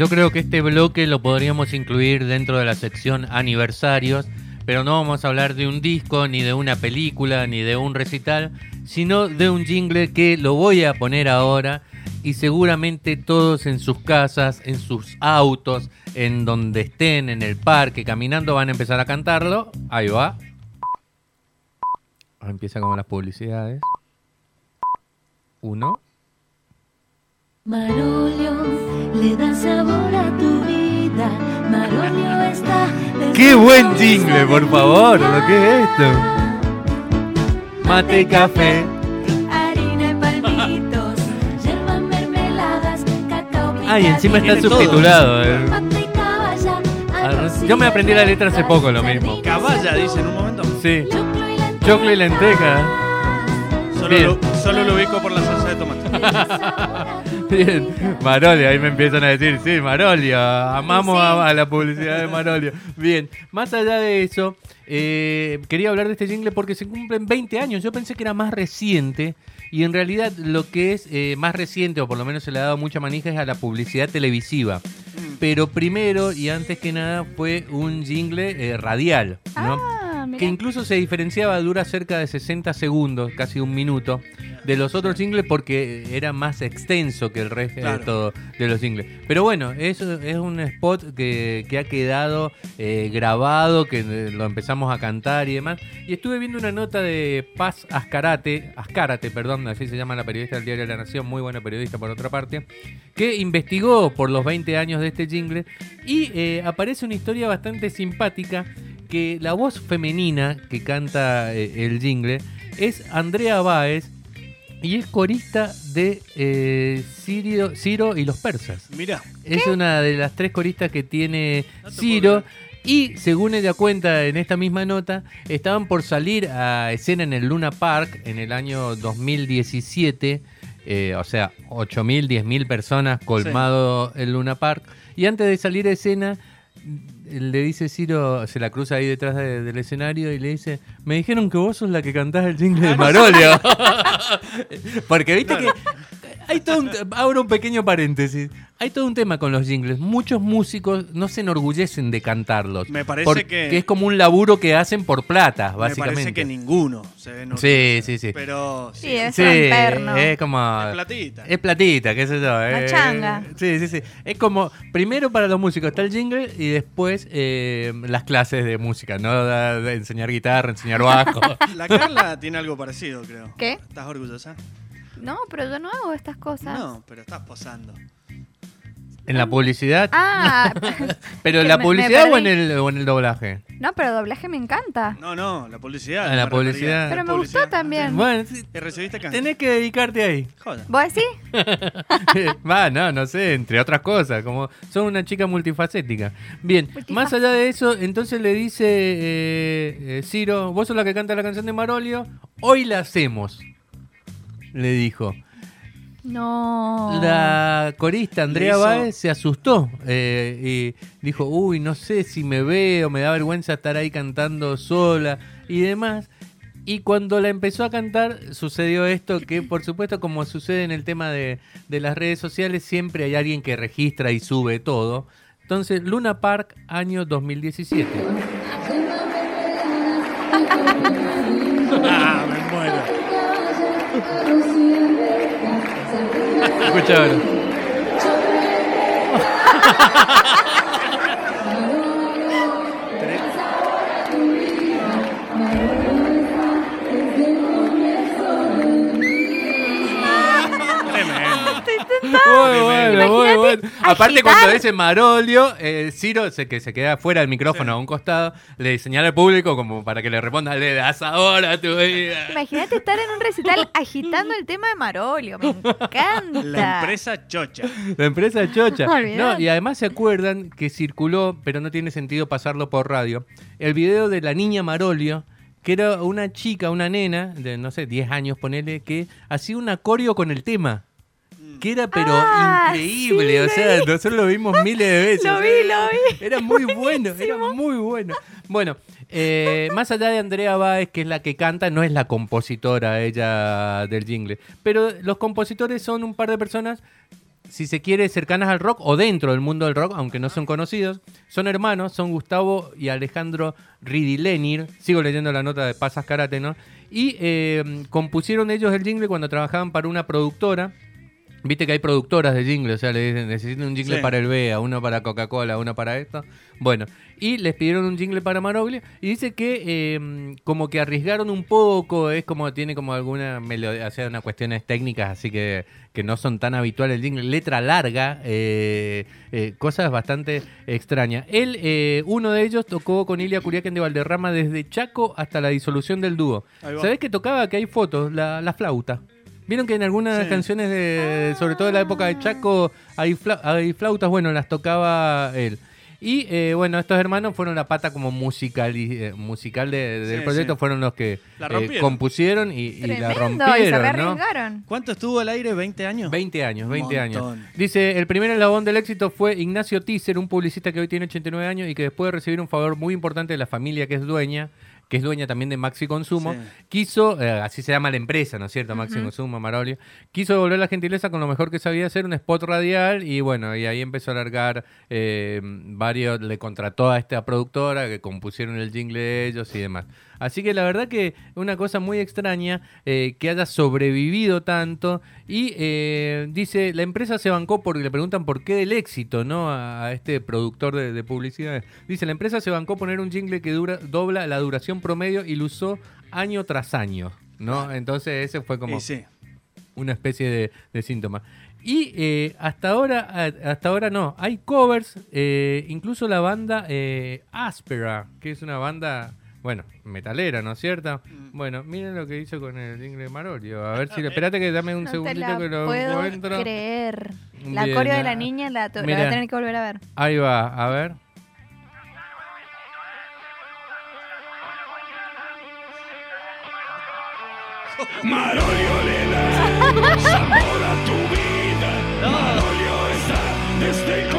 yo creo que este bloque lo podríamos incluir dentro de la sección aniversarios, pero no vamos a hablar de un disco, ni de una película, ni de un recital, sino de un jingle que lo voy a poner ahora y seguramente todos en sus casas, en sus autos, en donde estén, en el parque, caminando, van a empezar a cantarlo. Ahí va. Empieza como las publicidades. Uno. Marolio le da sabor a tu vida. Marolio está. ¡Qué buen jingle, por favor! ¿Lo que es esto? Mate y café. Harina y palmitos. Yerba, mermeladas, cacao. Ay, encima está subtitulado. eh. Yo me aprendí la letra hace poco, lo mismo. Caballa, dice en un momento. Sí. Choclo y lentejas. Choclo y lenteja. Solo lo, solo lo ubico Bien, Marolio, ahí me empiezan a decir, sí, Marolio, amamos a, a la publicidad de Marolio. Bien, más allá de eso, eh, quería hablar de este jingle porque se cumplen 20 años. Yo pensé que era más reciente y en realidad lo que es eh, más reciente, o por lo menos se le ha dado mucha manija, es a la publicidad televisiva. Pero primero y antes que nada fue un jingle eh, radial, ¿no? Ah, que incluso se diferenciaba, dura cerca de 60 segundos, casi un minuto, de los otros jingles porque era más extenso que el resto de, Claro. todo, de los jingles. Pero bueno, eso es un spot que, que ha quedado eh, grabado, que eh, lo empezamos a cantar y demás. Y estuve viendo una nota de Paz Ascarate, Ascárate, perdón, así se llama la periodista del Diario de la Nación, muy buena periodista por otra parte, que investigó por los 20 años de este jingle y eh, aparece una historia bastante simpática que la voz femenina que canta eh, el jingle es Andrea Báez y es corista de eh, Ciro y los persas. Mira, Es una de las tres coristas que tiene No Ciro. Y según ella cuenta en esta misma nota, estaban por salir a escena en el Luna Park en el año 2017. eh, o sea, 8.000, 10.000 personas colmado el Luna Park. Y antes de salir a escena, le dice Ciro, se la cruza ahí detrás de- del escenario y le dice, me dijeron que vos sos la que cantás el jingle de Marolio. Porque viste que hay todo un, abro un pequeño paréntesis. Hay todo un tema con los jingles. Muchos músicos no se enorgullecen de cantarlos. Me parece porque que- es como un laburo que hacen por plata, me básicamente. parece que ninguno se ve Sí, sí, sí. Pero sí, Sí, es Sí, es como... es platita. Es platita, qué sé yo. eh. changa. Sí, sí, sí. Es como, primero para los músicos está el jingle y después eh, las clases de música, ¿no? De, de enseñar guitarra, enseñar bajo. La Carla tiene algo parecido, creo. ¿Qué? ¿Estás orgullosa? No, pero yo no hago estas cosas. No, pero estás posando. en la publicidad. Ah, ¿Pero en la me- me publicidad o, en perdí. el, o en el doblaje? no, pero doblaje me encanta. No, no, la publicidad. Ah, la me refería. publicidad. Pero me Publicidad. gustó también. Bueno, sí, ¿Y recibiste tenés que dedicarte ahí. Joda. ¿Vos sí? Va, no, no sé, entre otras cosas, como son una chica multifacética. Bien, más allá de eso, entonces le dice eh, eh, Ciro, vos sos la que canta la canción de Marolio, hoy la hacemos, le dijo. No. La corista Andrea Báez se asustó eh, y dijo, uy, no sé si me veo, me da vergüenza estar ahí cantando sola y demás. Y cuando la empezó a cantar, sucedió esto que, por supuesto, como sucede en el tema de, de las redes sociales, siempre hay alguien que registra y sube todo. Entonces, Luna Park, año 2017. Return. bueno. Aparte cuando dice Marolio, eh, Ciro, se, que se queda fuera del micrófono a un costado, le señala al público como para que le responda, le das ahora a tu vida. Imagínate estar en un recital agitando el tema de Marolio. Me encanta. La empresa chocha. La empresa chocha. No, y además se acuerdan que circuló, pero no tiene sentido pasarlo por radio, el video de la niña Marolio, que era una chica, una nena, de no sé, 10 años ponele, que hacía un acorio con el tema. Que era pero Ah, increíble, sí, o sea, nosotros lo vimos miles de veces. Lo vi, lo vi. Era muy bueno, era muy bueno. Bueno, eh, más allá de Andrea Báez, que es la que canta, no es la compositora ella del jingle. Pero los compositores son un par de personas si se quiere, cercanas al rock o dentro del mundo del rock, aunque no son conocidos. Son hermanos, son Gustavo y Alejandro Ridilenir. Sigo leyendo la nota de Pasas Karate, ¿no? Y eh, compusieron ellos el jingle cuando trabajaban para una productora. Viste que hay productoras de jingle, o sea, le dicen, necesitan un jingle Sí. para el BEA, uno para Coca-Cola, uno para esto. Bueno, y les pidieron un jingle para Maroglia y dice que eh, como que arriesgaron un poco, es como tiene como alguna melodía, o sea, unas cuestiones técnicas, así que, que no son tan habituales el jingle. Letra larga, eh, eh, cosas bastante extrañas. Él, eh, uno de ellos, tocó con Ilia Curiaquen de Valderrama desde Chaco hasta la disolución del dúo. ¿Sabés que tocaba? Que hay fotos, la, la flauta. Vieron que en algunas Sí. canciones, de, sobre todo de la época de Chaco, hay, fla- hay flautas, bueno, las tocaba él. Y eh, bueno, estos hermanos fueron la pata como musical, y, eh, musical de- del Sí, proyecto, sí. fueron los que La eh, compusieron y, y la Tremendo, y se rompieron. ¿Cuánto estuvo al aire? ¿20 años? 20 años, 20 años. Dice, el primer eslabón del éxito fue Ignacio Tícer, un publicista que hoy tiene 89 años y que después de recibir un favor muy importante de la familia que es dueña, que es dueña también de Maxi Consumo, Sí. quiso, eh, así se llama la empresa, ¿no es cierto? Maxi Consumo, Marolio, quiso devolver la gentileza con lo mejor que sabía hacer, un spot radial, y bueno, y ahí empezó a largar eh, varios, le contrató a esta productora que compusieron el jingle de ellos y demás. Así que la verdad que una cosa muy extraña eh, que haya sobrevivido tanto y eh, dice, la empresa se bancó porque le preguntan por qué el éxito, ¿no? A, a este productor de, de publicidad. Dice, la empresa se bancó poner un jingle que dura, dobla la duración promedio y lo usó año tras año, ¿no? Entonces ese fue como sí. una especie de, de síntoma. Y eh, hasta ahora, hasta ahora no, hay covers, eh, incluso la banda eh, Aspera, que es una banda, bueno, metalera, ¿no es cierto? Mm. Bueno, miren lo que hizo con el jingle de Marolio. A ver si, espérate que dame un No te segundito la que lo puedo encuentro. creer. La Bien, coreo de la niña la, to- la voy a tener que volver a ver. Ahí va, a ver. Marolio le da sabor a tu vida. Marolio está desde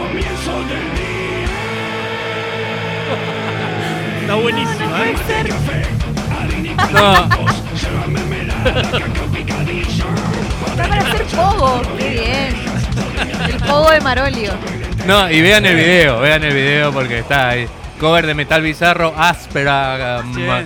Está buenísimo, ¿eh? No. Está para hacer pogo. Qué bien. El pogo de Marolio. no, y vean el video, vean el video porque está ahí. Cover de metal bizarro, áspera, ma-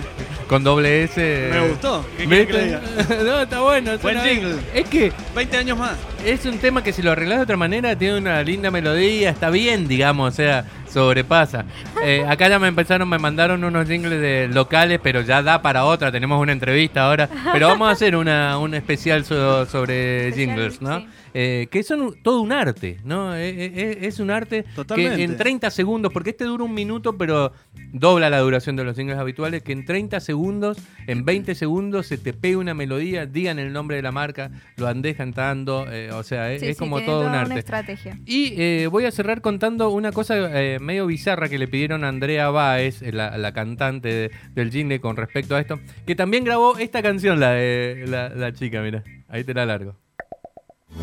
con doble S. Me gustó. No, está bueno. Buen jingle. Es que 20 años más. es un tema que si lo arreglas de otra manera tiene una linda melodía, está bien, digamos, o sea, sobrepasa. Eh, acá ya me empezaron, me mandaron unos jingles de locales, pero ya da para otra, tenemos una entrevista ahora, pero vamos a hacer una, un especial so- sobre Especial, jingles, ¿no? sí. Eh, que son un- todo un arte, ¿no? Eh, eh, eh, es un arte Totalmente. que en 30 segundos, porque este dura un minuto, pero dobla la duración de los jingles habituales, que en 30 segundos, en 20 segundos se te pega una melodía, digan el nombre de la marca, lo andé cantando, eh, o sea, es, Sí, es sí, como todo un arte. una estrategia. Y eh, voy a cerrar contando una cosa eh, medio bizarra que le pidieron a Andrea Báez, eh, la, la cantante de- del jingle, con respecto a esto, que también grabó esta canción, la de la, la chica, mira, ahí te la largo.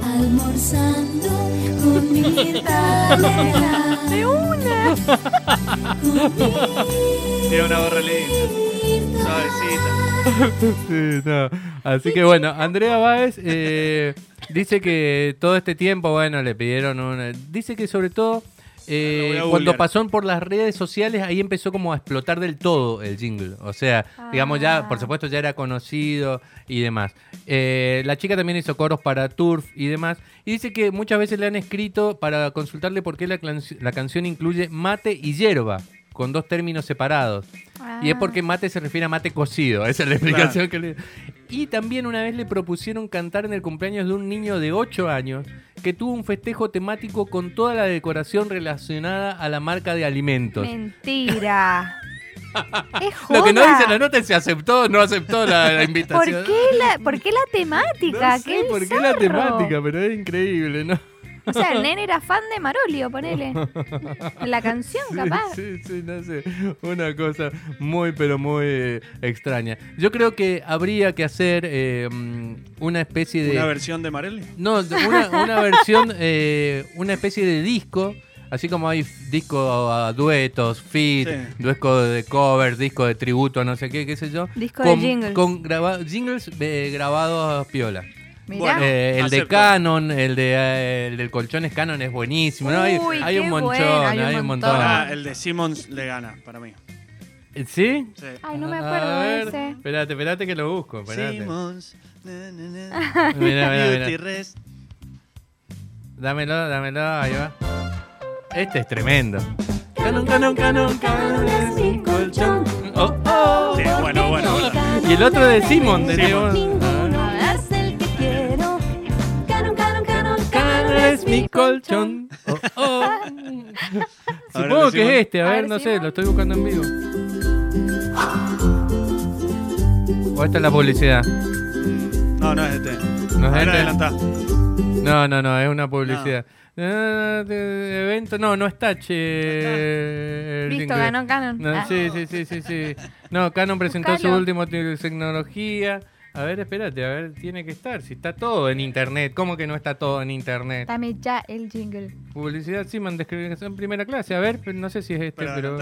Almorzando con Legrand. ¡De una! Tiene una gorra linda. Suavecita. Sí, no. Así que bueno, Andrea Báez eh, dice que todo este tiempo, bueno, le pidieron una... Dice que sobre todo eh, Lo voy a cuando googlear. pasó por las redes sociales, ahí empezó como a explotar del todo el jingle. O sea, digamos ya, Ah. por supuesto, ya era conocido y demás. Eh, la chica también hizo coros para Turf y demás. Y dice que muchas veces le han escrito para consultarle por qué la canción incluye mate y hierba, con dos términos separados. Y es Ah. porque mate se refiere a mate cocido, esa es la explicación que le... Y también una vez le propusieron cantar en el cumpleaños de un niño de 8 años que tuvo un festejo temático con toda la decoración relacionada a la marca de alimentos. Mentira. es joda. Lo que no dice la nota es si aceptó o no aceptó la, la ¿Por invitación. qué la, por qué la temática? No sé qué por qué la temática, pero es increíble, ¿no? O sea, el nene era fan de Marolio, ponele. En la canción, Sí, capaz. Sí, sí, no sé. Una cosa muy, pero muy eh, extraña. Yo creo que habría que hacer eh, una especie de... Una versión de Marelli. No, una, una versión, eh, una especie de disco, así como hay disco a duetos, fit, Sí. disco de cover, disco de tributo, no sé qué, qué sé yo. Disco de jingles. Con graba- jingles eh, grabados piola. Mirá. Eh, el de. Canon, el de eh, el del colchones Canon es buenísimo. ¿no? Hay, Uy, hay qué un montón, bueno, hay, hay un un montón. montón. Ah, el de Simmons le gana, para mí. ¿Sí? Sí. Ay, no me A acuerdo ver, de ese. Espérate, espérate que lo busco. Espérate. Simmons. na, na, na. Mirá, mirá, Beauty mirá. Dámelo, dámelo, ahí va. Este es tremendo. Canon, canon, canon, canon es mi colchón. Oh, oh. Sí, bueno, bueno, bueno. Y el otro de Simon, de Simon. Mi colchón. Oh, oh. Supongo el de que es este, a A ver, no sé, lo estoy buscando en vivo. O esta es la publicidad. No, no es este. ¿No A es ver, este? adelantá. No, no, no, es una publicidad. Ah, de evento, no, no está, che. el Listo, jingle. ganó Canon. No, Ah. sí, sí, sí, sí, sí. No, Canon presentó su Buscalo. último te- tecnología. A ver, espérate, a ver, tiene que estar. Si está todo en internet, ¿cómo que no está todo en internet? Dame ya el jingle. Publicidad Simon descripción en primera clase. A ver, pero no sé si es este, Pero.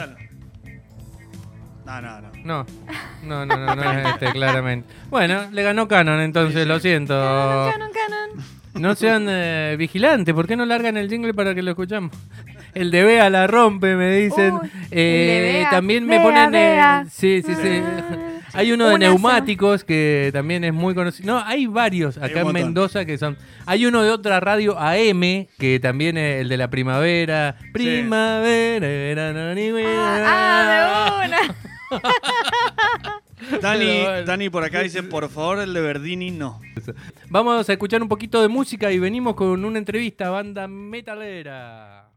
No, no, no. No, no, no, no, no es este, claramente. Bueno, le ganó Canon, entonces, lo siento. Canon, Canon. No sean eh, vigilantes, ¿por qué no largan el jingle para que lo escuchamos? El de Bea la rompe, me dicen. Uy, el Eh, de Bea. también me Bea, ponen. eh, Bea. sí, sí, sí. Hay uno de Una neumáticos que también es muy conocido. No, hay varios acá en montón. Mendoza que son. Hay uno de otra radio AM que también es el de la primavera. Primavera, verano, ni Ah, de una. Dani, bueno. Dani por acá dice, por favor, el de Verdini no. Vamos a escuchar un poquito de música y venimos con una entrevista a banda metalera.